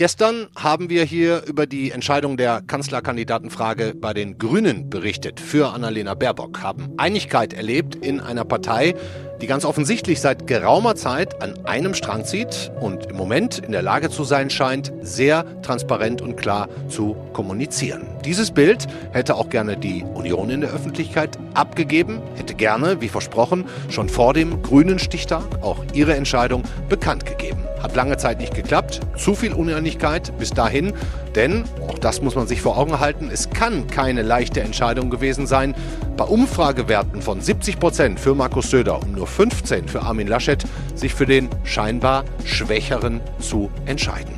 Gestern haben wir hier über die Entscheidung der Kanzlerkandidatenfrage bei den Grünen berichtet für Annalena Baerbock, haben Einigkeit erlebt in einer Partei, die ganz offensichtlich seit geraumer Zeit an einem Strang zieht und im Moment in der Lage zu sein scheint, sehr transparent und klar zu kommunizieren. Dieses Bild hätte auch gerne die Union in der Öffentlichkeit abgegeben, hätte gerne, wie versprochen, schon vor dem grünen Stichtag auch ihre Entscheidung bekannt gegeben. Hat lange Zeit nicht geklappt, zu viel Uneinigkeit bis dahin, denn, auch das muss man sich vor Augen halten, es kann keine leichte Entscheidung gewesen sein, bei Umfragewerten von 70 Prozent für Markus Söder und nur 15 für Armin Laschet sich für den scheinbar Schwächeren zu entscheiden.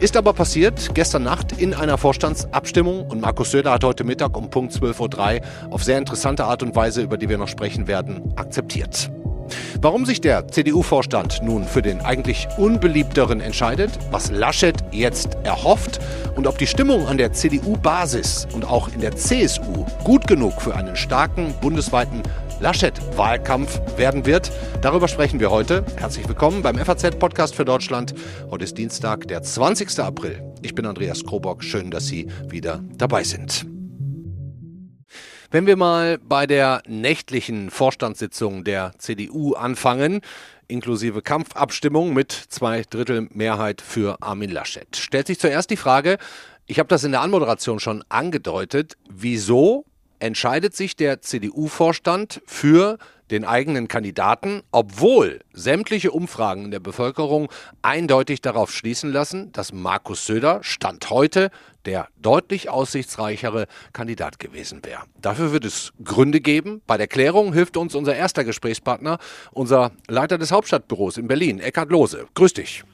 Ist aber passiert gestern Nacht in einer Vorstandsabstimmung und Markus Söder hat heute Mittag um Punkt 12.03 Uhr auf sehr interessante Art und Weise, über die wir noch sprechen werden, akzeptiert. Warum sich der CDU-Vorstand nun für den eigentlich unbeliebteren entscheidet, was Laschet jetzt erhofft und ob die Stimmung an der CDU-Basis und auch in der CSU gut genug für einen starken bundesweiten Laschet-Wahlkampf werden wird. Darüber sprechen wir heute. Herzlich willkommen beim FAZ-Podcast für Deutschland. Heute ist Dienstag, der 20. April. Ich bin Andreas Krobock. Schön, dass Sie wieder dabei sind. Wenn wir mal bei der nächtlichen Vorstandssitzung der CDU anfangen, inklusive Kampfabstimmung mit zwei Drittel Mehrheit für Armin Laschet, stellt sich zuerst die Frage, ich habe das in der Anmoderation schon angedeutet, wieso entscheidet sich der CDU-Vorstand für den eigenen Kandidaten, obwohl sämtliche Umfragen in der Bevölkerung eindeutig darauf schließen lassen, dass Markus Söder Stand heute der deutlich aussichtsreichere Kandidat gewesen wäre. Dafür wird es Gründe geben. Bei der Klärung hilft uns unser erster Gesprächspartner, unser Leiter des Hauptstadtbüros in Berlin, Eckhard Lose. Grüß dich.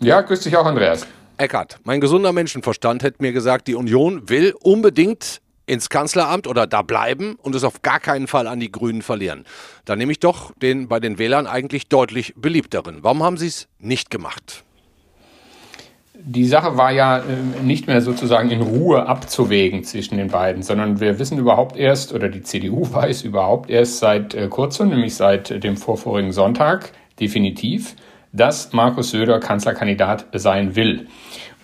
Ja, grüß dich auch, Andreas. Eckhard, mein gesunder Menschenverstand hätte mir gesagt, die Union will unbedingt ins Kanzleramt oder da bleiben und es auf gar keinen Fall an die Grünen verlieren. Da nehme ich doch den bei den Wählern eigentlich deutlich beliebteren. Warum haben Sie es nicht gemacht? Die Sache war ja äh, nicht mehr sozusagen in Ruhe abzuwägen zwischen den beiden, sondern wir wissen überhaupt erst, oder die CDU weiß überhaupt erst seit äh, kurzem, nämlich seit dem vorvorigen Sonntag, definitiv, dass Markus Söder Kanzlerkandidat sein will.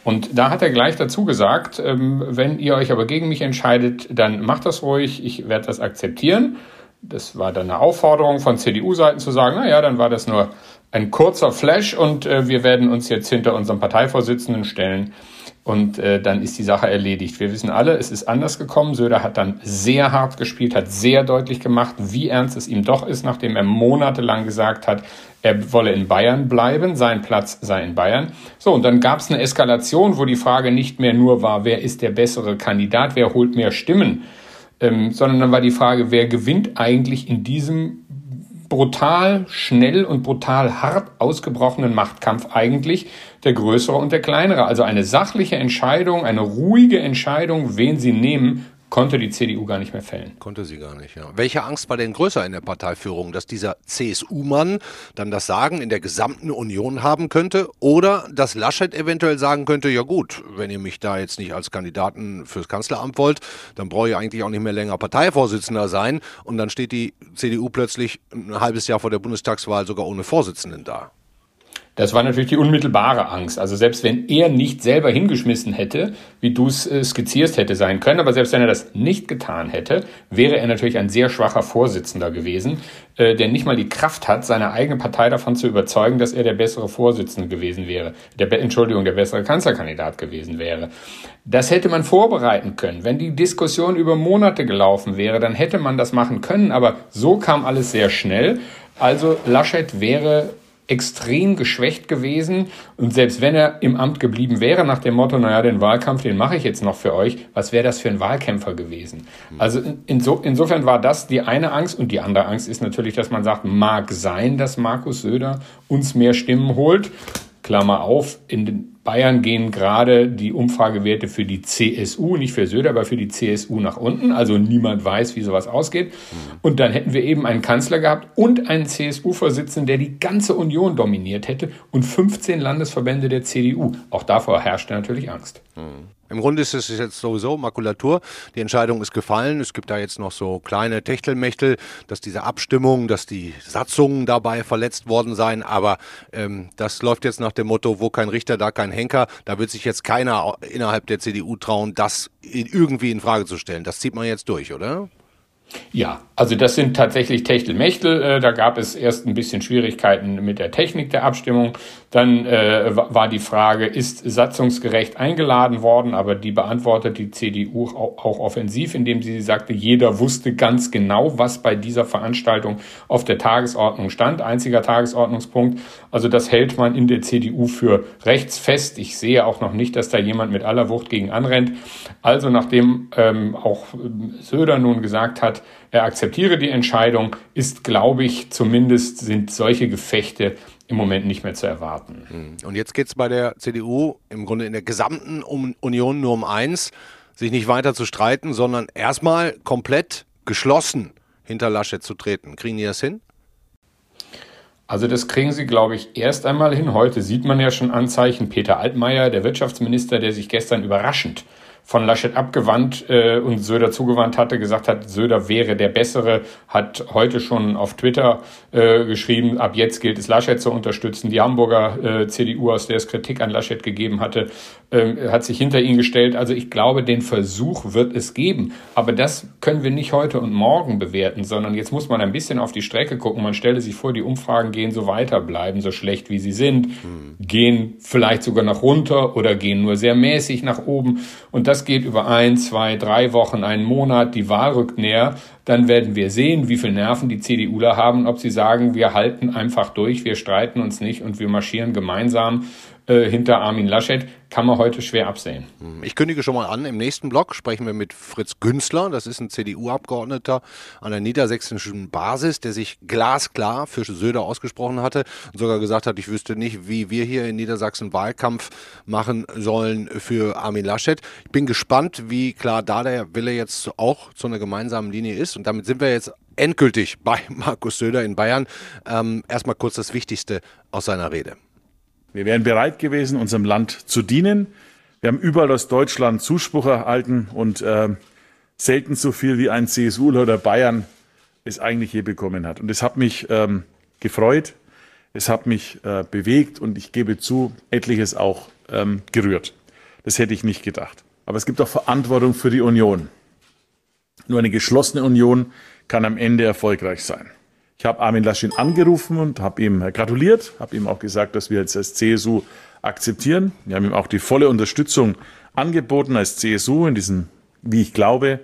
Und da hat er gleich dazu gesagt, ähm, wenn ihr euch aber gegen mich entscheidet, dann macht das ruhig, ich werde das akzeptieren. Das war dann eine Aufforderung von CDU-Seiten zu sagen, na ja, dann war das nur ein kurzer Flash und äh, wir werden uns jetzt hinter unserem Parteivorsitzenden stellen und äh, dann ist die Sache erledigt. Wir wissen alle, es ist anders gekommen. Söder hat dann sehr hart gespielt, hat sehr deutlich gemacht, wie ernst es ihm doch ist, nachdem er monatelang gesagt hat, er wolle in Bayern bleiben, sein Platz sei in Bayern. So, und dann gab es eine Eskalation, wo die Frage nicht mehr nur war, wer ist der bessere Kandidat, wer holt mehr Stimmen, ähm, sondern dann war die Frage, wer gewinnt eigentlich in diesem brutal schnell und brutal hart ausgebrochenen Machtkampf eigentlich der größere und der kleinere. Also eine sachliche Entscheidung, eine ruhige Entscheidung, wen sie nehmen, konnte die CDU gar nicht mehr fällen. Konnte sie gar nicht, ja. Welche Angst war denn größer in der Parteiführung, dass dieser CSU-Mann dann das Sagen in der gesamten Union haben könnte oder dass Laschet eventuell sagen könnte, ja gut, wenn ihr mich da jetzt nicht als Kandidaten fürs Kanzleramt wollt, dann brauche ich eigentlich auch nicht mehr länger Parteivorsitzender sein und dann steht die CDU plötzlich ein halbes Jahr vor der Bundestagswahl sogar ohne Vorsitzenden da. Das war natürlich die unmittelbare Angst. Also selbst wenn er nicht selber hingeschmissen hätte, wie du es äh, skizzierst hätte sein können, aber selbst wenn er das nicht getan hätte, wäre er natürlich ein sehr schwacher Vorsitzender gewesen, äh, der nicht mal die Kraft hat, seine eigene Partei davon zu überzeugen, dass er der bessere Vorsitzende gewesen wäre, der Entschuldigung, der bessere Kanzlerkandidat gewesen wäre. Das hätte man vorbereiten können. Wenn die Diskussion über Monate gelaufen wäre, dann hätte man das machen können, aber so kam alles sehr schnell. Also Laschet wäre extrem geschwächt gewesen. Und selbst wenn er im Amt geblieben wäre, nach dem Motto, naja, den Wahlkampf, den mache ich jetzt noch für euch, was wäre das für ein Wahlkämpfer gewesen? Also inso, insofern war das die eine Angst. Und die andere Angst ist natürlich, dass man sagt, mag sein, dass Markus Söder uns mehr Stimmen holt. Klammer auf, in den Bayern gehen gerade die Umfragewerte für die CSU, nicht für Söder, aber für die CSU nach unten. Also niemand weiß, wie sowas ausgeht. Und dann hätten wir eben einen Kanzler gehabt und einen CSU-Vorsitzenden, der die ganze Union dominiert hätte und 15 Landesverbände der CDU. Auch davor herrschte natürlich Angst. Mhm. Im Grunde ist es jetzt sowieso Makulatur. Die Entscheidung ist gefallen. Es gibt da jetzt noch so kleine Techtelmechtel, dass diese Abstimmung, dass die Satzungen dabei verletzt worden seien. Aber ähm, das läuft jetzt nach dem Motto, wo kein Richter, da kein Henker. Da wird sich jetzt keiner innerhalb der CDU trauen, das irgendwie in Frage zu stellen. Das zieht man jetzt durch, oder? Ja, also das sind tatsächlich Techtelmechtel. Äh, da gab es erst ein bisschen Schwierigkeiten mit der Technik der Abstimmung. Dann äh, war die Frage, ist satzungsgerecht eingeladen worden? Aber die beantwortet die CDU auch, auch offensiv, indem sie sagte, jeder wusste ganz genau, was bei dieser Veranstaltung auf der Tagesordnung stand. Einziger Tagesordnungspunkt. Also das hält man in der CDU für rechtsfest. Ich sehe auch noch nicht, dass da jemand mit aller Wucht gegen anrennt. Also nachdem ähm, auch Söder nun gesagt hat, er akzeptiere die Entscheidung, ist, glaube ich, zumindest sind solche Gefechte im Moment nicht mehr zu erwarten. Hm. Und jetzt geht es bei der CDU im Grunde in der gesamten Union nur um eins, sich nicht weiter zu streiten, sondern erstmal komplett geschlossen hinter Laschet zu treten. Kriegen die das hin? Also das kriegen sie, glaube ich, erst einmal hin. Heute sieht man ja schon Anzeichen. Peter Altmaier, der Wirtschaftsminister, der sich gestern überraschend von Laschet abgewandt äh, und Söder zugewandt hatte, gesagt hat, Söder wäre der Bessere, hat heute schon auf Twitter äh, geschrieben, ab jetzt gilt es Laschet zu unterstützen. Die Hamburger äh, CDU, aus der es Kritik an Laschet gegeben hatte, äh, hat sich hinter ihn gestellt. Also ich glaube, den Versuch wird es geben. Aber das können wir nicht heute und morgen bewerten, sondern jetzt muss man ein bisschen auf die Strecke gucken. Man stelle sich vor, die Umfragen gehen so weiter, bleiben so schlecht, wie sie sind, hm. gehen vielleicht sogar nach runter oder gehen nur sehr mäßig nach oben. Und das geht über ein, zwei, drei Wochen, einen Monat, die Wahl rückt näher, dann werden wir sehen, wie viel Nerven die CDUler haben, ob sie sagen, wir halten einfach durch, wir streiten uns nicht und wir marschieren gemeinsam äh, hinter Armin Laschet, kann man heute schwer absehen. Hm, ich kündige schon mal an, im nächsten Block sprechen wir mit Fritz Günzler, das ist ein CDU-Abgeordneter an der niedersächsischen Basis, der sich glasklar für Söder ausgesprochen hatte und sogar gesagt hat, ich wüsste nicht, wie wir hier in Niedersachsen Wahlkampf machen sollen für Armin Laschet. Ich bin gespannt, wie klar da der Wille jetzt auch zu einer gemeinsamen Linie ist und damit sind wir jetzt endgültig bei Markus Söder in Bayern. Ähm, erstmal kurz das Wichtigste aus seiner Rede. Wir wären bereit gewesen, unserem Land zu dienen. Wir haben überall aus Deutschland Zuspruch erhalten und äh, selten so viel wie ein CSU oder Bayern es eigentlich je bekommen hat. Und es hat mich ähm, gefreut, es hat mich äh, bewegt und ich gebe zu, etliches auch ähm, gerührt. Das hätte ich nicht gedacht. Aber es gibt auch Verantwortung für die Union. Nur eine geschlossene Union kann am Ende erfolgreich sein. Ich habe Armin Laschet angerufen und habe ihm gratuliert, habe ihm auch gesagt, dass wir jetzt als CSU akzeptieren. Wir haben ihm auch die volle Unterstützung angeboten als CSU in diesem, wie ich glaube,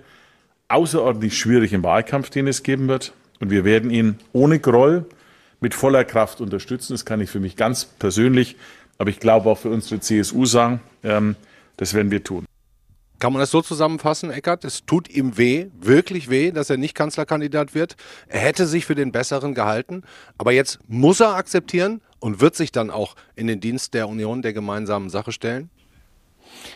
außerordentlich schwierigen Wahlkampf, den es geben wird. Und wir werden ihn ohne Groll mit voller Kraft unterstützen. Das kann ich für mich ganz persönlich, aber ich glaube auch für unsere CSU sagen, ähm, das werden wir tun. Kann man das so zusammenfassen, Eckert? Es tut ihm weh, wirklich weh, dass er nicht Kanzlerkandidat wird. Er hätte sich für den Besseren gehalten, aber jetzt muss er akzeptieren und wird sich dann auch in den Dienst der Union der gemeinsamen Sache stellen?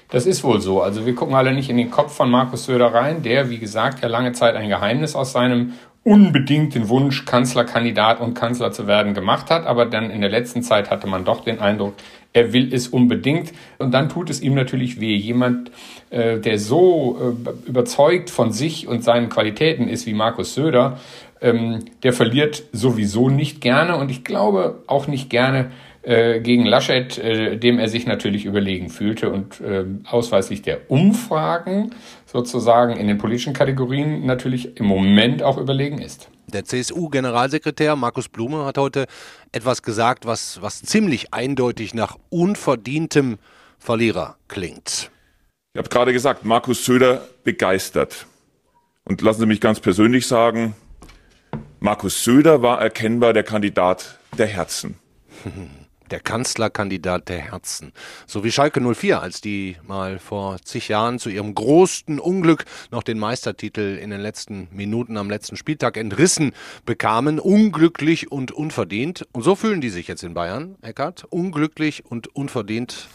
Das ist wohl so. Also wir gucken alle nicht in den Kopf von Markus Söder rein, der, wie gesagt, ja lange Zeit ein Geheimnis aus seinem unbedingt den Wunsch, Kanzlerkandidat und Kanzler zu werden, gemacht hat. Aber dann in der letzten Zeit hatte man doch den Eindruck, er will es unbedingt. Und dann tut es ihm natürlich weh. Jemand, äh, der so äh, überzeugt von sich und seinen Qualitäten ist wie Markus Söder, ähm, der verliert sowieso nicht gerne und ich glaube auch nicht gerne äh, gegen Laschet, äh, dem er sich natürlich überlegen fühlte und äh, ausweislich der Umfragen sozusagen in den politischen Kategorien natürlich im Moment auch überlegen ist. Der CSU-Generalsekretär Markus Blume hat heute etwas gesagt, was, was ziemlich eindeutig nach unverdientem Verlierer klingt. Ich habe gerade gesagt, Markus Söder begeistert. Und lassen Sie mich ganz persönlich sagen, Markus Söder war erkennbar der Kandidat der Herzen. der Kanzlerkandidat der Herzen. So wie Schalke 04, als die mal vor zig Jahren zu ihrem größten Unglück noch den Meistertitel in den letzten Minuten am letzten Spieltag entrissen bekamen. Unglücklich und unverdient. Und so fühlen die sich jetzt in Bayern, Eckart. Unglücklich und unverdient.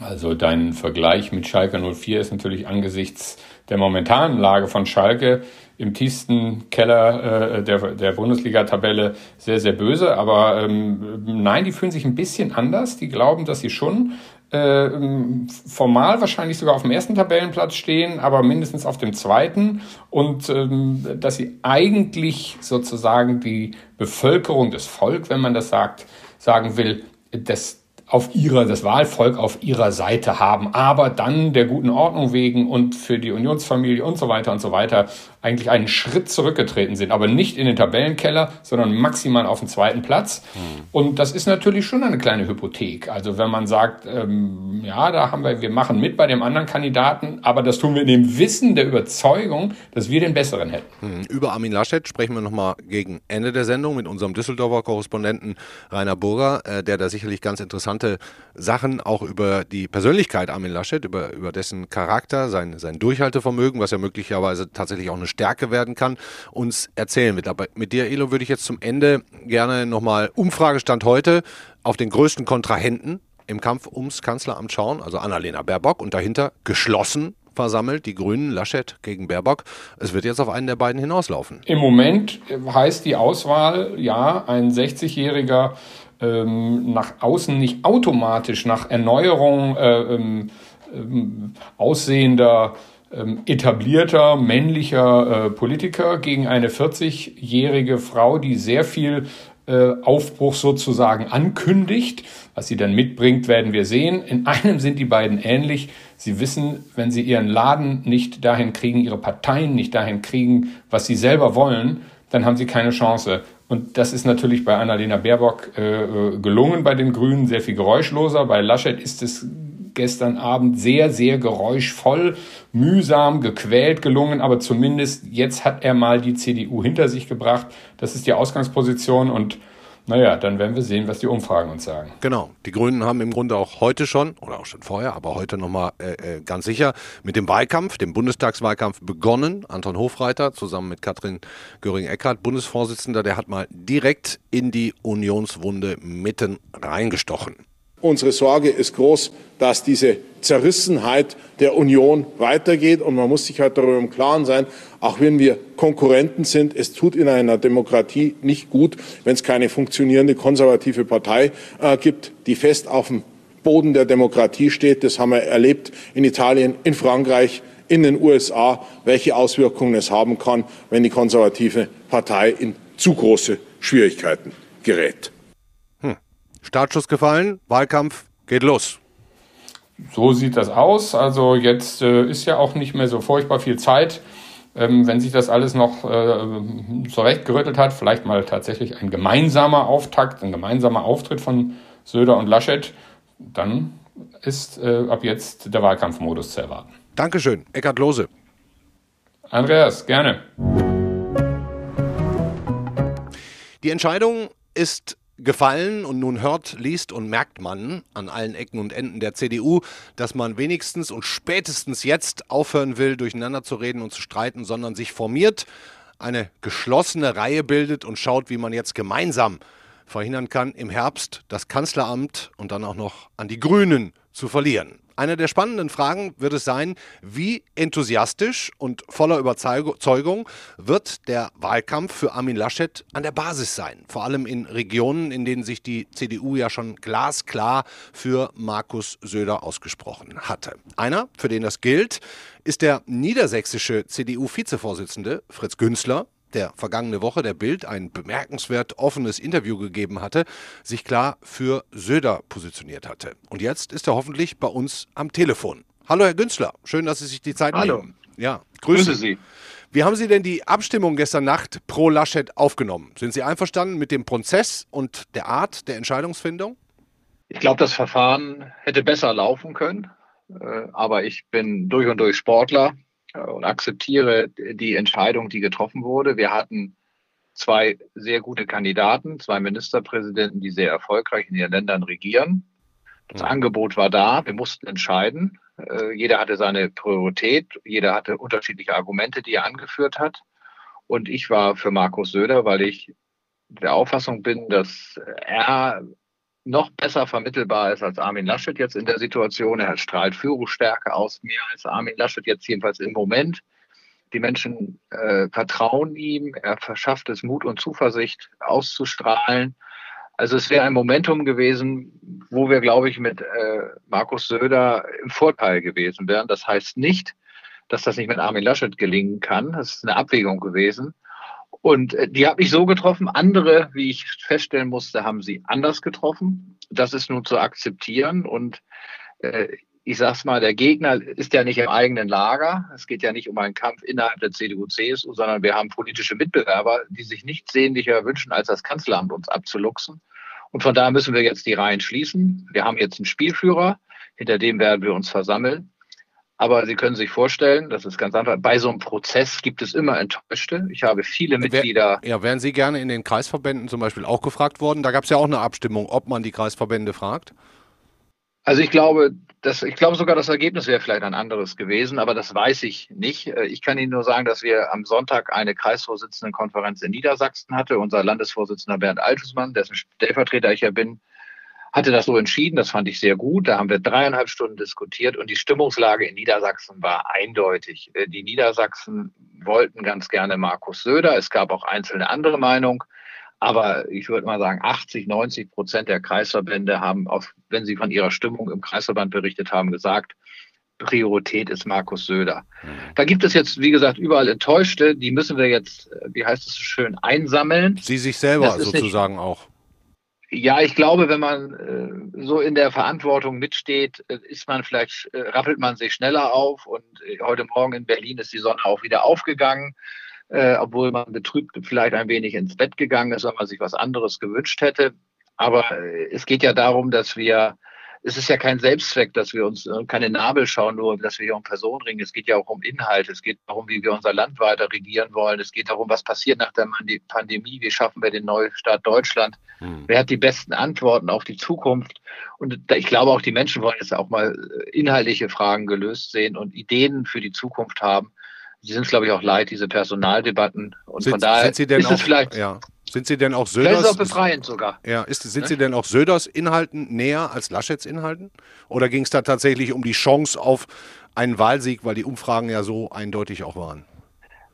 Also dein Vergleich mit Schalke 04 ist natürlich angesichts der momentanen Lage von Schalke im tiefsten Keller äh, der, der Bundesliga-Tabelle sehr, sehr böse. Aber ähm, nein, die fühlen sich ein bisschen anders. Die glauben, dass sie schon äh, formal wahrscheinlich sogar auf dem ersten Tabellenplatz stehen, aber mindestens auf dem zweiten und ähm, dass sie eigentlich sozusagen die Bevölkerung, das Volk, wenn man das sagt, sagen will, das auf ihrer, das Wahlvolk auf ihrer Seite haben, aber dann der guten Ordnung wegen und für die Unionsfamilie und so weiter und so weiter eigentlich einen Schritt zurückgetreten sind, aber nicht in den Tabellenkeller, sondern maximal auf den zweiten Platz. Mhm. Und das ist natürlich schon eine kleine Hypothek. Also wenn man sagt, ähm, ja, da haben wir, wir machen mit bei dem anderen Kandidaten, aber das tun wir in dem Wissen der Überzeugung, dass wir den besseren hätten. Mhm. Über Armin Laschet sprechen wir nochmal gegen Ende der Sendung mit unserem Düsseldorfer Korrespondenten Rainer Burger, äh, der da sicherlich ganz interessante Sachen auch über die Persönlichkeit Armin Laschet, über, über dessen Charakter, sein, sein Durchhaltevermögen, was ja möglicherweise tatsächlich auch eine Stärke werden kann, uns erzählen wird. Aber mit dir, Elo, würde ich jetzt zum Ende gerne nochmal Umfragestand heute auf den größten Kontrahenten im Kampf ums Kanzleramt schauen, also Annalena Baerbock und dahinter geschlossen versammelt, die Grünen, Laschet gegen Baerbock. Es wird jetzt auf einen der beiden hinauslaufen. Im Moment heißt die Auswahl, ja, ein 60-jähriger ähm, nach außen nicht automatisch nach Erneuerung äh, ähm, ähm, aussehender etablierter männlicher äh, Politiker gegen eine 40-jährige Frau, die sehr viel äh, Aufbruch sozusagen ankündigt. Was sie dann mitbringt, werden wir sehen. In einem sind die beiden ähnlich. Sie wissen, wenn sie ihren Laden nicht dahin kriegen, ihre Parteien nicht dahin kriegen, was sie selber wollen, dann haben sie keine Chance. Und das ist natürlich bei Annalena Baerbock äh, äh gelungen bei den Grünen, sehr viel geräuschloser. Bei Laschet ist es gestern Abend sehr, sehr geräuschvoll, mühsam, gequält gelungen, aber zumindest jetzt hat er mal die CDU hinter sich gebracht. Das ist die Ausgangsposition und naja, dann werden wir sehen, was die Umfragen uns sagen. Genau. Die Grünen haben im Grunde auch heute schon, oder auch schon vorher, aber heute nochmal äh, äh, ganz sicher, mit dem Wahlkampf, dem Bundestagswahlkampf begonnen. Anton Hofreiter zusammen mit Katrin Göring-Eckardt, Bundesvorsitzender, der hat mal direkt in die Unionswunde mitten reingestochen. Unsere Sorge ist groß, dass diese Zerrissenheit der Union weitergeht. Und man muss sich halt darüber im Klaren sein, auch wenn wir Konkurrenten sind, es tut in einer Demokratie nicht gut, wenn es keine funktionierende konservative Partei äh, gibt, die fest auf dem Boden der Demokratie steht. Das haben wir erlebt in Italien, in Frankreich, in den USA, welche Auswirkungen es haben kann, wenn die konservative Partei in zu große Schwierigkeiten gerät. Startschuss gefallen, Wahlkampf geht los. So sieht das aus. Also jetzt äh, ist ja auch nicht mehr so furchtbar viel Zeit. Ähm, wenn sich das alles noch äh, zurechtgerüttelt hat, vielleicht mal tatsächlich ein gemeinsamer Auftakt, ein gemeinsamer Auftritt von Söder und Laschet, dann ist äh, ab jetzt der Wahlkampfmodus zu erwarten. Dankeschön, Eckhard Lose. Andreas, gerne. Die Entscheidung ist gefallen und nun hört, liest und merkt man an allen Ecken und Enden der CDU, dass man wenigstens und spätestens jetzt aufhören will, durcheinander zu reden und zu streiten, sondern sich formiert, eine geschlossene Reihe bildet und schaut, wie man jetzt gemeinsam verhindern kann, im Herbst das Kanzleramt und dann auch noch an die Grünen zu verlieren. Eine der spannenden Fragen wird es sein, wie enthusiastisch und voller Überzeugung wird der Wahlkampf für Armin Laschet an der Basis sein. Vor allem in Regionen, in denen sich die CDU ja schon glasklar für Markus Söder ausgesprochen hatte. Einer, für den das gilt, ist der niedersächsische CDU-Vizevorsitzende Fritz Günzler, der vergangene Woche der Bild ein bemerkenswert offenes Interview gegeben hatte, sich klar für Söder positioniert hatte. Und jetzt ist er hoffentlich bei uns am Telefon. Hallo Herr Günzler, schön, dass Sie sich die Zeit Hallo. nehmen. Ja, grüße, grüße Sie. Wie haben Sie denn die Abstimmung gestern Nacht pro Laschet aufgenommen? Sind Sie einverstanden mit dem Prozess und der Art der Entscheidungsfindung? Ich glaube, das Verfahren hätte besser laufen können, äh, aber ich bin durch und durch Sportler und akzeptiere die Entscheidung, die getroffen wurde. Wir hatten zwei sehr gute Kandidaten, zwei Ministerpräsidenten, die sehr erfolgreich in ihren Ländern regieren. Das mhm. Angebot war da, wir mussten entscheiden. Äh, jeder hatte seine Priorität, jeder hatte unterschiedliche Argumente, die er angeführt hat. Und ich war für Markus Söder, weil ich der Auffassung bin, dass er noch besser vermittelbar ist als Armin Laschet jetzt in der Situation. Er strahlt Führungsstärke aus, mehr als Armin Laschet jetzt jedenfalls im Moment. Die Menschen äh, vertrauen ihm, er verschafft es Mut und Zuversicht auszustrahlen. Also es wäre ein Momentum gewesen, wo wir, glaube ich, mit äh, Markus Söder im Vorteil gewesen wären. Das heißt nicht, dass das nicht mit Armin Laschet gelingen kann. Das ist eine Abwägung gewesen. Und äh, die habe ich so getroffen. Andere, wie ich feststellen musste, haben sie anders getroffen. Das ist nun zu akzeptieren. Und äh, ich sag's mal, der Gegner ist ja nicht im eigenen Lager. Es geht ja nicht um einen Kampf innerhalb der CDU-CSU, sondern wir haben politische Mitbewerber, die sich nichts sehnlicher wünschen, als das Kanzleramt uns abzuluxen. Und von daher müssen wir jetzt die Reihen schließen. Wir haben jetzt einen Spielführer, hinter dem werden wir uns versammeln. Aber Sie können sich vorstellen, das ist ganz einfach, bei so einem Prozess gibt es immer Enttäuschte. Ich habe viele Mitglieder. Ja, wären Sie gerne in den Kreisverbänden zum Beispiel auch gefragt worden? Da gab es ja auch eine Abstimmung, ob man die Kreisverbände fragt. Also ich glaube, das, ich glaube sogar, das Ergebnis wäre vielleicht ein anderes gewesen, aber das weiß ich nicht. Äh, ich kann Ihnen nur sagen, dass wir am Sonntag eine Kreisvorsitzendenkonferenz in Niedersachsen hatte. Unser Landesvorsitzender Bernd Altusmann, dessen Stellvertreter ich ja bin, hatte das so entschieden. Das fand ich sehr gut. Da haben wir dreieinhalb Stunden diskutiert und die Stimmungslage in Niedersachsen war eindeutig. Äh, die Niedersachsen wollten ganz gerne Markus Söder. Es gab auch einzelne andere Meinungen. Aber ich würde mal sagen, 80, 90 Prozent der Kreisverbände haben, auf, wenn sie von ihrer Stimmung im Kreisverband berichtet haben, gesagt, Priorität ist Markus Söder. Mhm. Da gibt es jetzt, wie gesagt, überall Enttäuschte. Die müssen wir jetzt, wie heißt es so schön, einsammeln. Sie sich selber sozusagen nicht, auch. Ja, ich glaube, wenn man äh, so in der Verantwortung mitsteht, äh, ist man vielleicht, äh, rappelt man sich schneller auf. Und äh, heute Morgen in Berlin ist die Sonne auch wieder aufgegangen äh, obwohl man betrübt vielleicht ein wenig ins Bett gegangen ist, weil man sich was anderes gewünscht hätte. Aber äh, es geht ja darum, dass wir, es ist ja kein Selbstzweck, dass wir uns äh, keine Nabel schauen, nur dass wir hier um Personen ringen. Es geht ja auch um Inhalt. Es geht darum, wie wir unser Land weiter regieren wollen. Es geht darum, was passiert nach der Pandemie. Wie schaffen wir den Neustart Deutschland? Hm. Wer hat die besten Antworten auf die Zukunft? Und ich glaube auch, die Menschen wollen jetzt auch mal äh, inhaltliche Fragen gelöst sehen und Ideen für die Zukunft haben. Sie sind es, glaube ich, auch leid, diese Personaldebatten. Und sind, von daher sind Sie denn ist auch, es vielleicht. Ja. Sind Sie denn auch Söders? Vielleicht auch befreiend sogar. Ja, ist, sind ne? Sie denn auch Söders Inhalten näher als Laschets Inhalten? Oder ging es da tatsächlich um die Chance auf einen Wahlsieg, weil die Umfragen ja so eindeutig auch waren?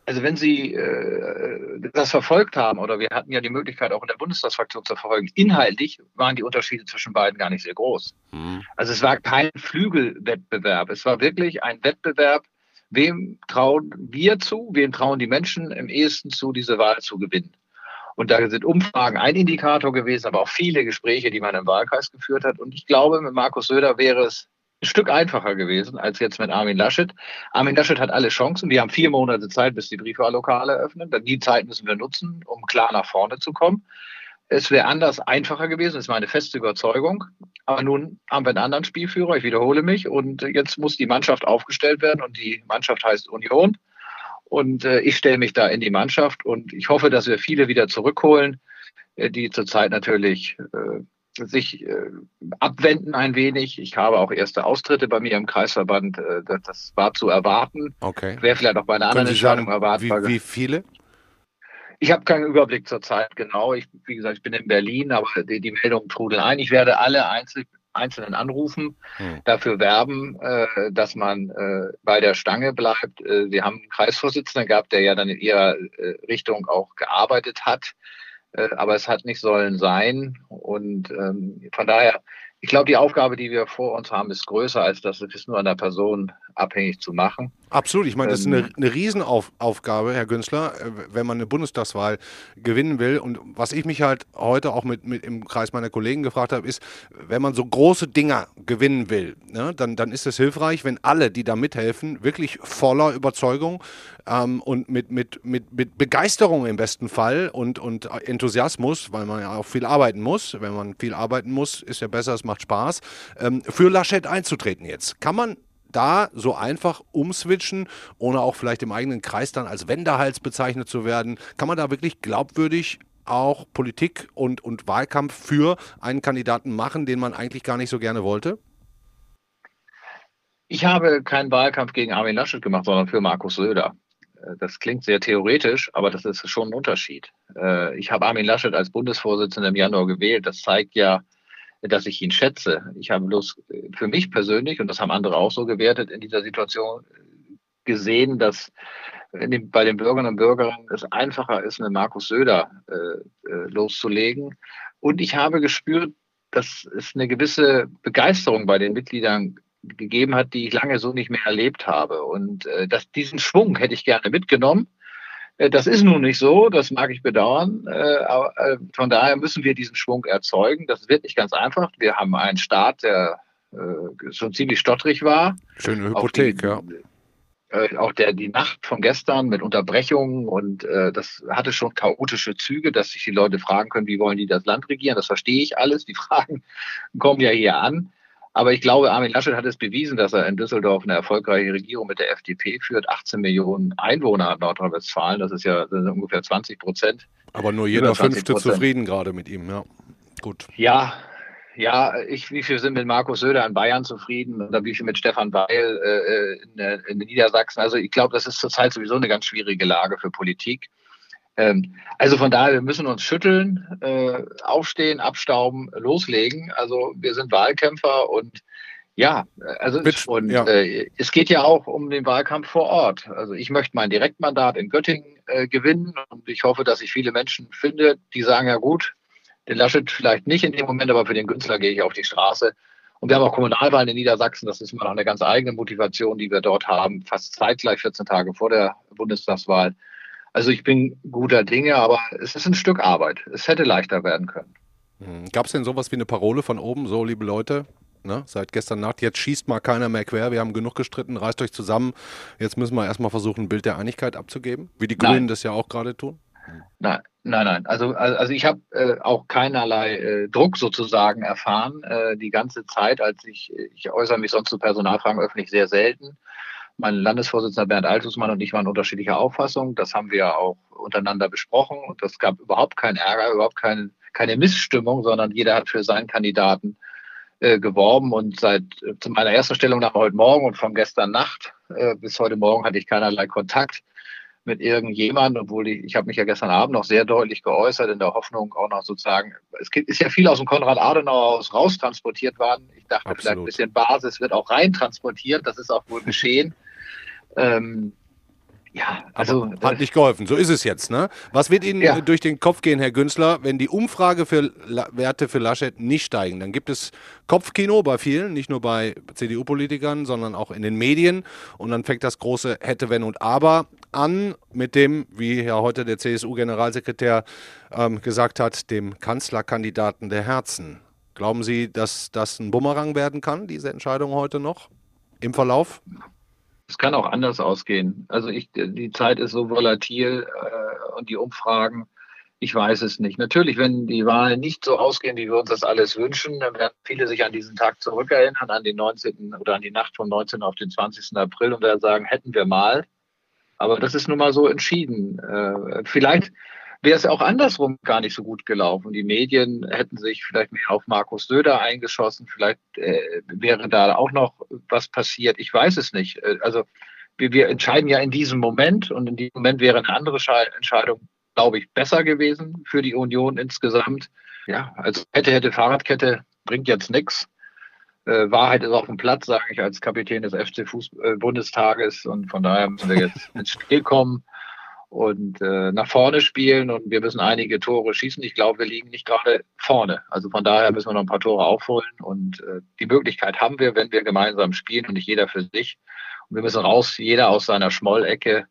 Also wenn Sie äh, das verfolgt haben, oder wir hatten ja die Möglichkeit auch in der Bundestagsfraktion zu verfolgen, inhaltlich waren die Unterschiede zwischen beiden gar nicht sehr groß. Hm. Also es war kein Flügelwettbewerb, es war wirklich ein Wettbewerb wem trauen wir zu, wem trauen die Menschen im ehesten zu, diese Wahl zu gewinnen. Und da sind Umfragen ein Indikator gewesen, aber auch viele Gespräche, die man im Wahlkreis geführt hat. Und ich glaube, mit Markus Söder wäre es ein Stück einfacher gewesen als jetzt mit Armin Laschet. Armin Laschet hat alle Chancen. Wir haben vier Monate Zeit, bis die Briefwahllokale eröffnen. Die Zeit müssen wir nutzen, um klar nach vorne zu kommen. Es wäre anders einfacher gewesen, das ist meine feste Überzeugung. Aber nun haben wir einen anderen Spielführer, ich wiederhole mich, und jetzt muss die Mannschaft aufgestellt werden und die Mannschaft heißt Union. Und äh, ich stelle mich da in die Mannschaft und ich hoffe, dass wir viele wieder zurückholen, äh, die zurzeit natürlich äh, sich äh, abwenden ein wenig. Ich habe auch erste Austritte bei mir im Kreisverband. Äh, das, das, war zu erwarten. Okay. Wäre vielleicht auch bei einer anderen Entscheidung erwartbar. Wie, wie viele? Ich habe keinen Überblick zurzeit genau. Ich, wie gesagt, ich bin in Berlin, aber die, die Meldungen trudeln ein. Ich werde alle einzeln, Einzelnen anrufen, hm. dafür werben, äh, dass man äh, bei der Stange bleibt. Äh, wir haben einen Kreisvorsitzenden gehabt, der ja dann in ihrer äh, Richtung auch gearbeitet hat, äh, aber es hat nicht sollen sein. Und ähm, von daher, ich glaube, die Aufgabe, die wir vor uns haben, ist größer, als das es nur an der Person abhängig zu machen. Absolut. Ich meine, das ist eine, ähm, eine Riesenaufgabe, Herr Günzler, äh, wenn man eine Bundestagswahl gewinnen will. Und was ich mich halt heute auch mit, mit im Kreis meiner Kollegen gefragt habe, ist, wenn man so große Dinger gewinnen will, ne, dann, dann ist es hilfreich, wenn alle, die da mithelfen, wirklich voller Überzeugung ähm, und mit, mit, mit, mit Begeisterung im besten Fall und, und Enthusiasmus, weil man ja auch viel arbeiten muss. Wenn man viel arbeiten muss, ist ja besser, es macht Spaß, ähm, für Laschet einzutreten jetzt. Kann man da so einfach umswitchen, ohne auch vielleicht im eigenen Kreis dann als Wendehals bezeichnet zu werden? Kann man da wirklich glaubwürdig auch Politik und, und Wahlkampf für einen Kandidaten machen, den man eigentlich gar nicht so gerne wollte? Ich habe keinen Wahlkampf gegen Armin Laschet gemacht, sondern für Markus Söder. Äh, das klingt sehr theoretisch, aber das ist schon ein Unterschied. Äh, ich habe Armin Laschet als Bundesvorsitzender im Januar gewählt. Das zeigt ja, dass ich ihn schätze. Ich habe bloß für mich persönlich, und das haben andere auch so gewertet, in dieser Situation gesehen, dass bei den Bürgerinnen und Bürgern es einfacher ist, mit Markus Söder äh, äh, loszulegen. Und ich habe gespürt, dass es eine gewisse Begeisterung bei den Mitgliedern gegeben hat, die ich lange so nicht mehr erlebt habe. Und äh, dass diesen Schwung hätte ich gerne mitgenommen. Äh, das ist nun nicht so, das mag ich bedauern. Äh, aber, äh, von daher müssen wir diesen Schwung erzeugen. Das wird nicht ganz einfach. Wir haben einen Staat, der äh, schon ziemlich stottrig war. Schöne Hypothek, die, ja äh, auch der, die Nacht von gestern mit Unterbrechungen und äh, das hatte schon chaotische Züge, dass sich die Leute fragen können, wie wollen die das Land regieren. Das verstehe ich alles. Die Fragen kommen ja hier an. Aber ich glaube, Armin Laschet hat es bewiesen, dass er in Düsseldorf eine erfolgreiche Regierung mit der FDP führt. 18 Millionen Einwohner hat Nordrhein-Westfalen. Das ist ja das ist ungefähr 20 Prozent. Aber nur jeder Fünfte zufrieden gerade mit ihm, ja. Gut. Ja, ja, ich, wie viel sind mit Markus Söder in Bayern zufrieden oder wie viel mit Stefan Weil äh, in, in Niedersachsen? Also ich glaube, das ist zurzeit sowieso eine ganz schwierige Lage für Politik. Ähm, also von daher, wir müssen uns schütteln, äh, aufstehen, abstauben, loslegen. Also wir sind Wahlkämpfer und ja, also Mit, und ja. Äh, es geht ja auch um den Wahlkampf vor Ort. Also ich möchte mein Direktmandat in Göttingen äh, gewinnen und ich hoffe, dass ich viele Menschen finde, die sagen ja gut, den Laschet vielleicht nicht in dem Moment, aber für den Künstler gehe ich auf die Straße. Und wir haben auch Kommunalwahlen in Niedersachsen. Das ist immer noch eine ganz eigene Motivation, die wir dort haben, fast zeitgleich 14 Tage vor der Bundestagswahl. Also ich bin guter Dinge, aber es ist ein Stück Arbeit. Es hätte leichter werden können. Hm. Gab es denn sowas wie eine Parole von oben, so liebe Leute, ne, seit gestern Nacht, jetzt schießt mal keiner mehr quer, wir haben genug gestritten, reißt euch zusammen, jetzt müssen wir erstmal versuchen, ein Bild der Einigkeit abzugeben, wie die Grünen Nein. das ja auch gerade tun? Nein, nein, nein. Also, also ich habe äh, auch keinerlei äh, Druck sozusagen erfahren äh, die ganze Zeit, als ich, ich äußere mich sonst zu Personalfragen öffentlich sehr selten. Mein Landesvorsitzender Bernd Altusmann und ich waren unterschiedlicher Auffassung. Das haben wir auch untereinander besprochen und es gab überhaupt keinen Ärger, überhaupt keine, keine Missstimmung, sondern jeder hat für seinen Kandidaten äh, geworben und seit äh, zu meiner ersten Stellung nach heute Morgen und von gestern Nacht äh, bis heute Morgen hatte ich keinerlei Kontakt mit irgendjemandem, obwohl ich, ich habe mich ja gestern Abend noch sehr deutlich geäußert, in der Hoffnung auch noch sozusagen, es ist ja viel aus dem Konrad-Adenauer-Haus raustransportiert worden. Ich dachte Absolut. vielleicht ein bisschen Basis wird auch reintransportiert, das ist auch wohl geschehen. Ähm, ja, also. Aber hat nicht geholfen. So ist es jetzt, ne? Was wird Ihnen ja. durch den Kopf gehen, Herr Günzler, wenn die Umfrage für Werte für Laschet nicht steigen? Dann gibt es Kopfkino bei vielen, nicht nur bei CDU-Politikern, sondern auch in den Medien. Und dann fängt das große Hätte, Wenn und Aber an mit dem, wie ja heute der CSU-Generalsekretär ähm, gesagt hat, dem Kanzlerkandidaten der Herzen. Glauben Sie, dass das ein Bumerang werden kann, diese Entscheidung heute noch im Verlauf? Es kann auch anders ausgehen. Also ich, die Zeit ist so volatil äh, und die Umfragen, ich weiß es nicht. Natürlich, wenn die Wahlen nicht so ausgehen, wie wir uns das alles wünschen, dann werden viele sich an diesen Tag zurückerinnern, an den 19. oder an die Nacht vom 19. auf den 20. April und dann sagen, hätten wir mal. Aber das ist nun mal so entschieden. Äh, vielleicht wäre es auch andersrum gar nicht so gut gelaufen. Die Medien hätten sich vielleicht mehr auf Markus Söder eingeschossen, vielleicht äh, wäre da auch noch was passiert. Ich weiß es nicht. Äh, also wir, wir, entscheiden ja in diesem Moment und in diesem Moment wäre eine andere Entscheidung, glaube ich, besser gewesen für die Union insgesamt. Ja, also hätte, hätte Fahrradkette bringt jetzt nichts. Äh, Wahrheit ist auf dem Platz, sage ich als Kapitän des FC Fußball Bundestages und von daher müssen wir jetzt ins Spiel kommen und äh, nach vorne spielen und wir müssen einige Tore schießen. Ich glaube, wir liegen nicht gerade vorne. Also von daher müssen wir noch ein paar Tore aufholen und äh, die Möglichkeit haben wir, wenn wir gemeinsam spielen und nicht jeder für sich. Und wir müssen raus, jeder aus seiner Schmollecke.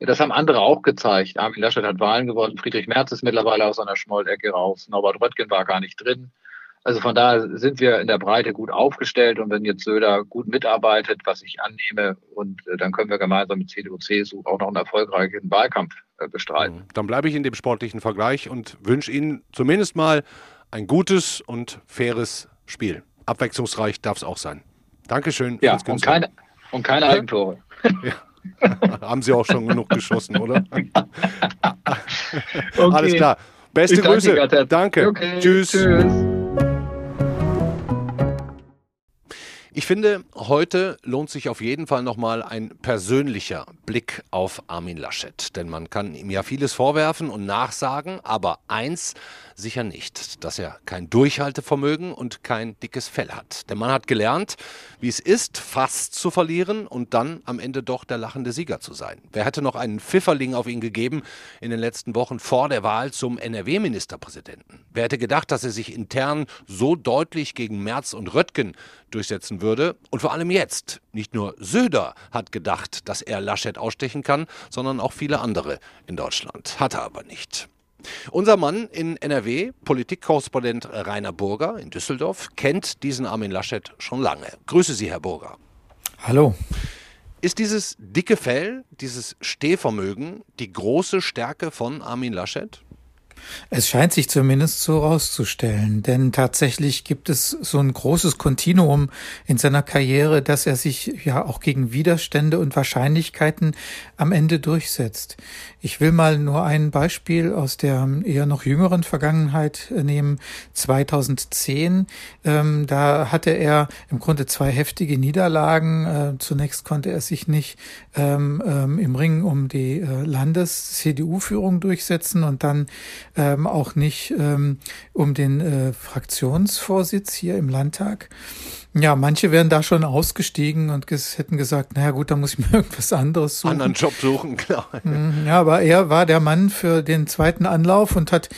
Das haben andere auch gezeigt. Armin Laschet hat Wahlen gewonnen, Friedrich Merz ist mittlerweile aus seiner Schmollecke raus, Norbert Röttgen war gar nicht drin. Also von daher sind wir in der Breite gut aufgestellt und wenn jetzt Söder gut mitarbeitet, was ich annehme, und äh, dann können wir gemeinsam mit CDU, CSU auch noch einen erfolgreichen Wahlkampf äh, bestreiten. Mhm. Dann bleibe ich in dem sportlichen Vergleich und wünsche Ihnen zumindest mal ein gutes und faires Spiel. Abwechslungsreich darf es auch sein. Dankeschön. Ja, und keine, und keine Eigentore. Ja. Haben Sie auch schon genug geschossen, oder? okay. Alles klar. Beste Grüße. Danke. Okay. Tschüss. Tschüss. Ich finde, heute lohnt sich auf jeden Fall nochmal ein persönlicher Blick auf Armin Laschet. Denn man kann ihm ja vieles vorwerfen und nachsagen, aber eins sicher nicht, dass er kein Durchhaltevermögen und kein dickes Fell hat. Der Mann hat gelernt, wie es ist, fast zu verlieren und dann am Ende doch der lachende Sieger zu sein. Wer hätte noch einen Pfifferling auf ihn gegeben in den letzten Wochen vor der Wahl zum NRW-Ministerpräsidenten? Wer hätte gedacht, dass er sich intern so deutlich gegen Merz und Röttgen durchsetzen würde. Und vor allem jetzt. Nicht nur Söder hat gedacht, dass er Laschet ausstechen kann, sondern auch viele andere in Deutschland. Hat er aber nicht. Unser Mann in NRW, Politikkorrespondent Rainer Burger in Düsseldorf, kennt diesen Armin Laschet schon lange. Grüße Sie, Herr Burger. Hallo. Ist dieses dicke Fell, dieses Stehvermögen die große Stärke von Armin Laschet? Es scheint sich zumindest so rauszustellen, denn tatsächlich gibt es so ein großes Kontinuum in seiner Karriere, dass er sich ja auch gegen Widerstände und Wahrscheinlichkeiten am Ende durchsetzt. Ich will mal nur ein Beispiel aus der eher noch jüngeren Vergangenheit nehmen. 2010, ähm, da hatte er im Grunde zwei heftige Niederlagen. Äh, zunächst konnte er sich nicht ähm, ähm, im Ring um die äh, Landes-CDU-Führung durchsetzen und dann ähm, auch nicht ähm, um den äh, Fraktionsvorsitz hier im Landtag. Ja, manche wären da schon ausgestiegen und ges hätten gesagt, naja gut, da muss ich mir irgendwas anderes suchen. Anderen Job suchen, klar. Mhm, ja, aber er war der Mann für den zweiten Anlauf und hat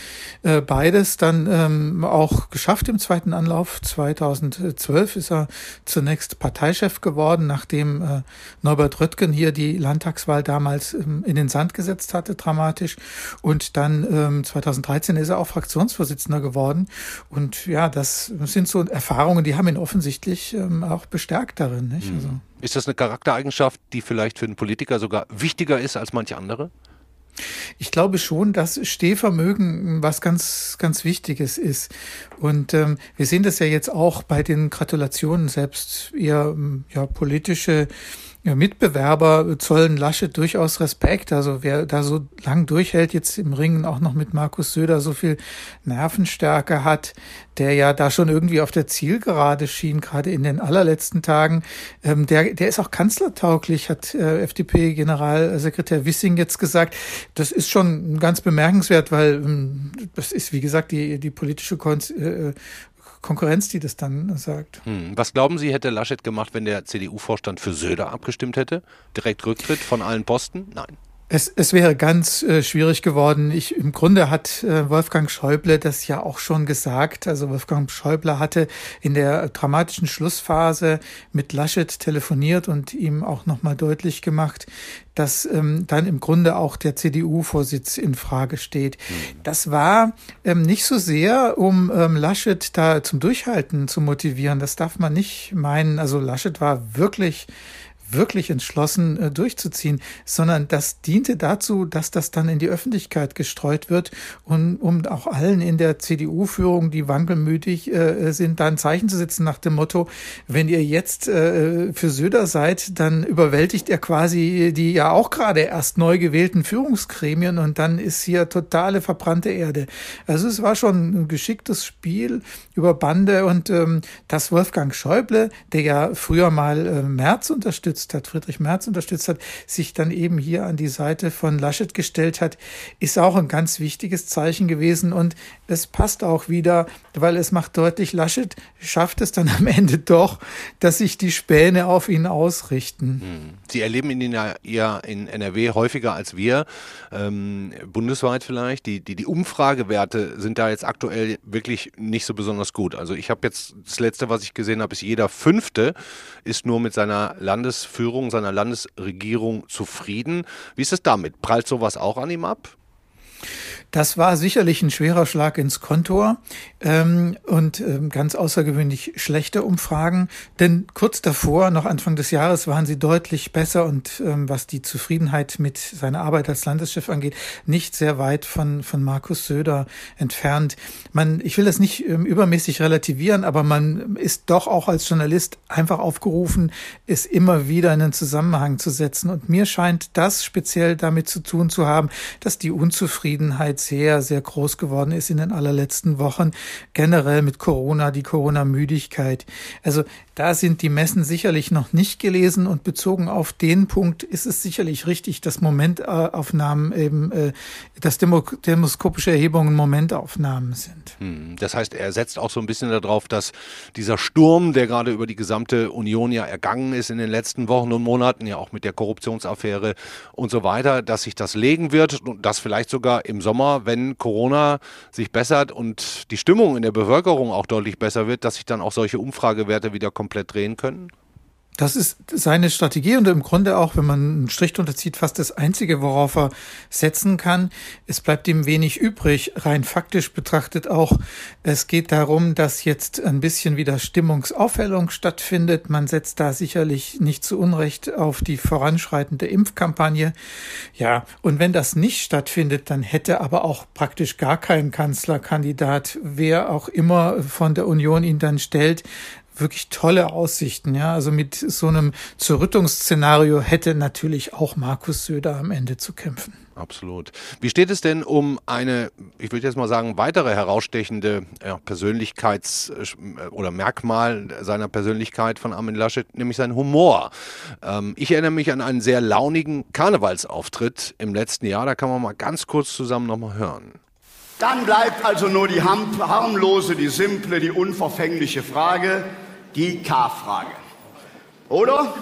äh, beides dann ähm, auch geschafft im zweiten Anlauf. 2012 ist er zunächst Parteichef geworden, nachdem äh, Norbert Röttgen hier die Landtagswahl damals ähm, in den Sand gesetzt hatte, dramatisch. Und dann ähm, 2013 ist er auch Fraktionsvorsitzender geworden. Und ja, das sind so Erfahrungen, die haben ihn offensichtlich offensichtlich ähm, auch bestärkt darin. Nicht? Also. Ist das eine Charaktereigenschaft, die vielleicht für einen Politiker sogar wichtiger ist als manche andere? Ich glaube schon, dass Stehvermögen was ganz, ganz Wichtiges ist. Und ähm, wir sehen das ja jetzt auch bei den Gratulationen, selbst eher ja, politische Mitbewerber zollen Laschet durchaus Respekt. Also wer da so lang durchhält, jetzt im Ringen auch noch mit Markus Söder so viel Nervenstärke hat, der ja da schon irgendwie auf der Zielgerade schien, gerade in den allerletzten Tagen, ähm, der, der ist auch kanzlertauglich, hat äh, FDP-Generalsekretär Wissing jetzt gesagt. Das ist schon ganz bemerkenswert, weil ähm, das ist, wie gesagt, die, die politische Kon äh, Konkurrenz, die das dann sagt. Hm. Was glauben Sie, hätte Laschet gemacht, wenn der CDU-Vorstand für Söder abgestimmt hätte? Direkt Rücktritt von allen Posten? Nein. Es, es wäre ganz äh, schwierig geworden. Ich, Im Grunde hat äh, Wolfgang Schäuble das ja auch schon gesagt. Also Wolfgang Schäuble hatte in der dramatischen Schlussphase mit Laschet telefoniert und ihm auch nochmal deutlich gemacht, dass ähm, dann im Grunde auch der CDU-Vorsitz in Frage steht. Mhm. Das war ähm, nicht so sehr, um ähm, Laschet da zum Durchhalten zu motivieren. Das darf man nicht meinen. Also Laschet war wirklich wirklich entschlossen äh, durchzuziehen, sondern das diente dazu, dass das dann in die Öffentlichkeit gestreut wird und um auch allen in der CDU-Führung, die wankelmütig äh, sind, da ein Zeichen zu setzen nach dem Motto, wenn ihr jetzt äh, für Söder seid, dann überwältigt er quasi die ja auch gerade erst neu gewählten Führungsgremien und dann ist hier totale verbrannte Erde. Also es war schon ein geschicktes Spiel über Bande und ähm, dass Wolfgang Schäuble, der ja früher mal äh, Merz unterstützt, unterstützt hat, Friedrich Merz unterstützt hat, sich dann eben hier an die Seite von Laschet gestellt hat, ist auch ein ganz wichtiges Zeichen gewesen. Und es passt auch wieder, weil es macht deutlich, Laschet schafft es dann am Ende doch, dass sich die Späne auf ihn ausrichten. Hm. Sie erleben ihn ja in NRW häufiger als wir, ähm, bundesweit vielleicht. Die, die, die Umfragewerte sind da jetzt aktuell wirklich nicht so besonders gut. Also ich habe jetzt, das letzte, was ich gesehen habe, ist jeder Fünfte ist nur mit seiner Landes Führung seiner Landesregierung zufrieden. Wie ist es damit? Prallt sowas auch an ihm ab? Das war sicherlich ein schwerer Schlag ins Kontor ähm, und ähm, ganz außergewöhnlich schlechte Umfragen. Denn kurz davor, noch Anfang des Jahres, waren sie deutlich besser und ähm, was die Zufriedenheit mit seiner Arbeit als Landeschef angeht, nicht sehr weit von, von Markus Söder entfernt. Man, ich will das nicht ähm, übermäßig relativieren, aber man ist doch auch als Journalist einfach aufgerufen, es immer wieder in einen Zusammenhang zu setzen. Und mir scheint das speziell damit zu tun zu haben, dass die Unzufriedenheit sehr, sehr groß geworden ist in den allerletzten Wochen. Generell mit Corona, die Corona-Müdigkeit. Also da sind die Messen sicherlich noch nicht gelesen und bezogen auf den Punkt ist es sicherlich richtig, dass Momentaufnahmen eben, äh, dass demoskopische Erhebungen Momentaufnahmen sind. Hm, das heißt, er setzt auch so ein bisschen darauf, dass dieser Sturm, der gerade über die gesamte Union ja ergangen ist in den letzten Wochen und Monaten, ja auch mit der Korruptionsaffäre und so weiter, dass sich das legen wird und das vielleicht sogar im Sommer, wenn Corona sich bessert und die Stimmung in der Bevölkerung auch deutlich besser wird, dass sich dann auch solche Umfragewerte wieder komplett drehen können? Das ist seine Strategie und im Grunde auch, wenn man einen Strich drunter zieht, fast das Einzige, worauf er setzen kann. Es bleibt ihm wenig übrig, rein faktisch betrachtet auch. Es geht darum, dass jetzt ein bisschen wieder Stimmungsaufhellung stattfindet. Man setzt da sicherlich nicht zu Unrecht auf die voranschreitende Impfkampagne. Ja, und wenn das nicht stattfindet, dann hätte aber auch praktisch gar kein Kanzlerkandidat, wer auch immer von der Union ihn dann stellt, wirklich tolle Aussichten. Ja, also mit so einem Zerrüttungsszenario hätte natürlich auch Markus Söder am Ende zu kämpfen. Absolut. Wie steht es denn um eine, ich würde jetzt mal sagen, weitere herausstechende ja, Persönlichkeits- äh, oder Merkmal seiner Persönlichkeit von Armin Laschet, nämlich sein Humor? Ähm, ich erinnere mich an einen sehr launigen Karnevalsauftritt im letzten Jahr. Da kann man mal ganz kurz zusammen nochmal hören. Dann bleibt also nur die harmlose, die simple, die unverfängliche Frage, die K-Frage. Oder?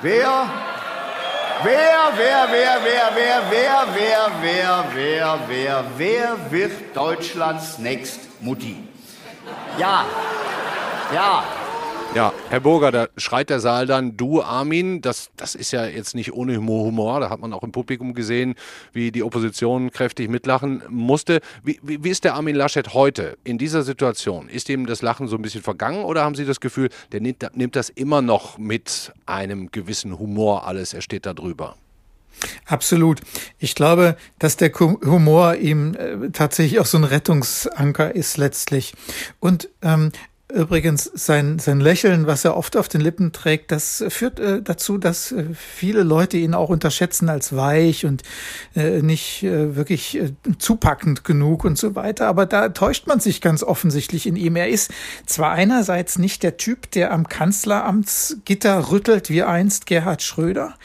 Wer, wer, wer, wer, wer, wer, wer, wer, wer, wer, wer, wer wird Deutschlands Next Mutti? Ja, ja, ja, Herr Burger, da schreit der Saal dann, du Armin, das, das ist ja jetzt nicht ohne Humor, da hat man auch im Publikum gesehen, wie die Opposition kräftig mitlachen musste. Wie, wie, wie ist der Armin Laschet heute in dieser Situation? Ist ihm das Lachen so ein bisschen vergangen oder haben Sie das Gefühl, der nimmt, nimmt das immer noch mit einem gewissen Humor alles, er steht da drüber? Absolut. Ich glaube, dass der Humor ihm äh, tatsächlich auch so ein Rettungsanker ist letztlich. Und ähm, Übrigens, sein, sein Lächeln, was er oft auf den Lippen trägt, das führt äh, dazu, dass äh, viele Leute ihn auch unterschätzen als weich und äh, nicht äh, wirklich äh, zupackend genug und so weiter. Aber da täuscht man sich ganz offensichtlich in ihm. Er ist zwar einerseits nicht der Typ, der am Kanzleramtsgitter rüttelt wie einst Gerhard Schröder,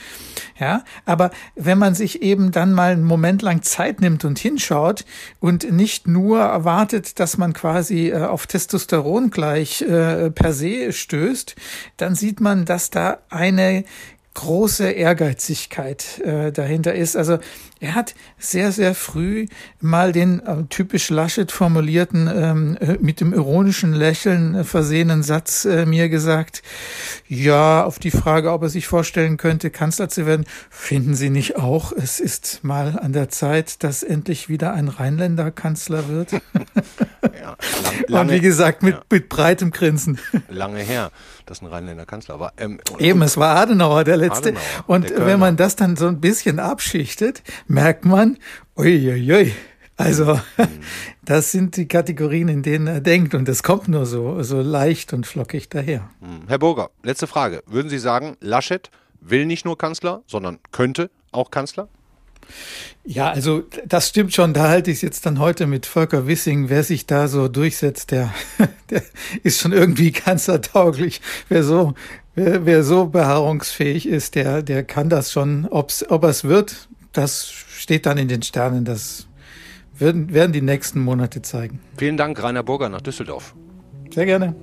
ja, aber wenn man sich eben dann mal einen Moment lang Zeit nimmt und hinschaut und nicht nur erwartet, dass man quasi äh, auf Testosteron gleich äh, per se stößt, dann sieht man, dass da eine große Ehrgeizigkeit äh, dahinter ist. Also er hat sehr, sehr früh mal den äh, typisch Laschet formulierten, ähm, äh, mit dem ironischen Lächeln äh, versehenen Satz äh, mir gesagt, ja, auf die Frage, ob er sich vorstellen könnte, Kanzler zu werden, finden Sie nicht auch, es ist mal an der Zeit, dass endlich wieder ein Rheinländer Kanzler wird? ja, lang, lange, Und wie gesagt, mit, ja. mit breitem Grinsen. Lange her dass ein Rheinländer Kanzler war. Ähm, Eben, es war Adenauer der letzte. Adenauer, und der wenn man das dann so ein bisschen abschichtet, merkt man, uiuiui. Also, mhm. das sind die Kategorien, in denen er denkt. Und das kommt nur so, so leicht und flockig daher. Mhm. Herr Burger, letzte Frage. Würden Sie sagen, Laschet will nicht nur Kanzler, sondern könnte auch Kanzler? Ja, also das stimmt schon. Da halte ich es jetzt dann heute mit Volker Wissing. Wer sich da so durchsetzt, der, der ist schon irgendwie kanzlertauglich. Wer so, wer, wer so beharrungsfähig ist, der, der kann das schon. Ob's, ob es wird, das steht dann in den Sternen. Das werden, werden die nächsten Monate zeigen. Vielen Dank, Rainer Burger nach Düsseldorf. Sehr gerne.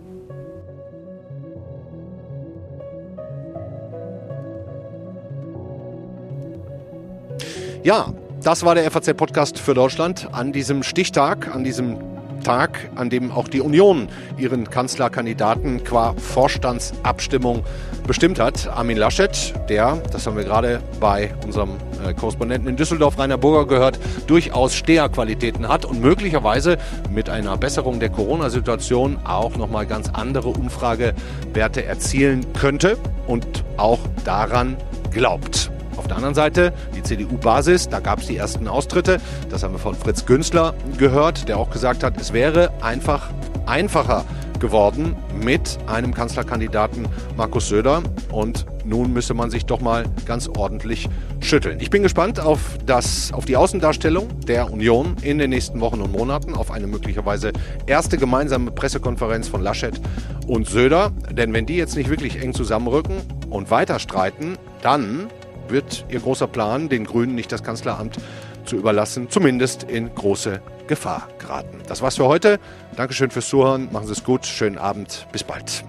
Ja, das war der FAZ-Podcast für Deutschland an diesem Stichtag, an diesem Tag, an dem auch die Union ihren Kanzlerkandidaten qua Vorstandsabstimmung bestimmt hat. Armin Laschet, der, das haben wir gerade bei unserem äh, Korrespondenten in Düsseldorf, Rainer Burger, gehört, durchaus Steherqualitäten hat und möglicherweise mit einer Besserung der Corona-Situation auch nochmal ganz andere Umfragewerte erzielen könnte und auch daran glaubt. Auf der anderen Seite die CDU-Basis, da gab es die ersten Austritte. Das haben wir von Fritz Günzler gehört, der auch gesagt hat, es wäre einfach einfacher geworden mit einem Kanzlerkandidaten Markus Söder. Und nun müsse man sich doch mal ganz ordentlich schütteln. Ich bin gespannt auf, das, auf die Außendarstellung der Union in den nächsten Wochen und Monaten, auf eine möglicherweise erste gemeinsame Pressekonferenz von Laschet und Söder. Denn wenn die jetzt nicht wirklich eng zusammenrücken und weiter streiten, dann wird ihr großer Plan, den Grünen nicht das Kanzleramt zu überlassen, zumindest in große Gefahr geraten. Das war's für heute. Dankeschön fürs Zuhören. Machen Sie es gut. Schönen Abend. Bis bald.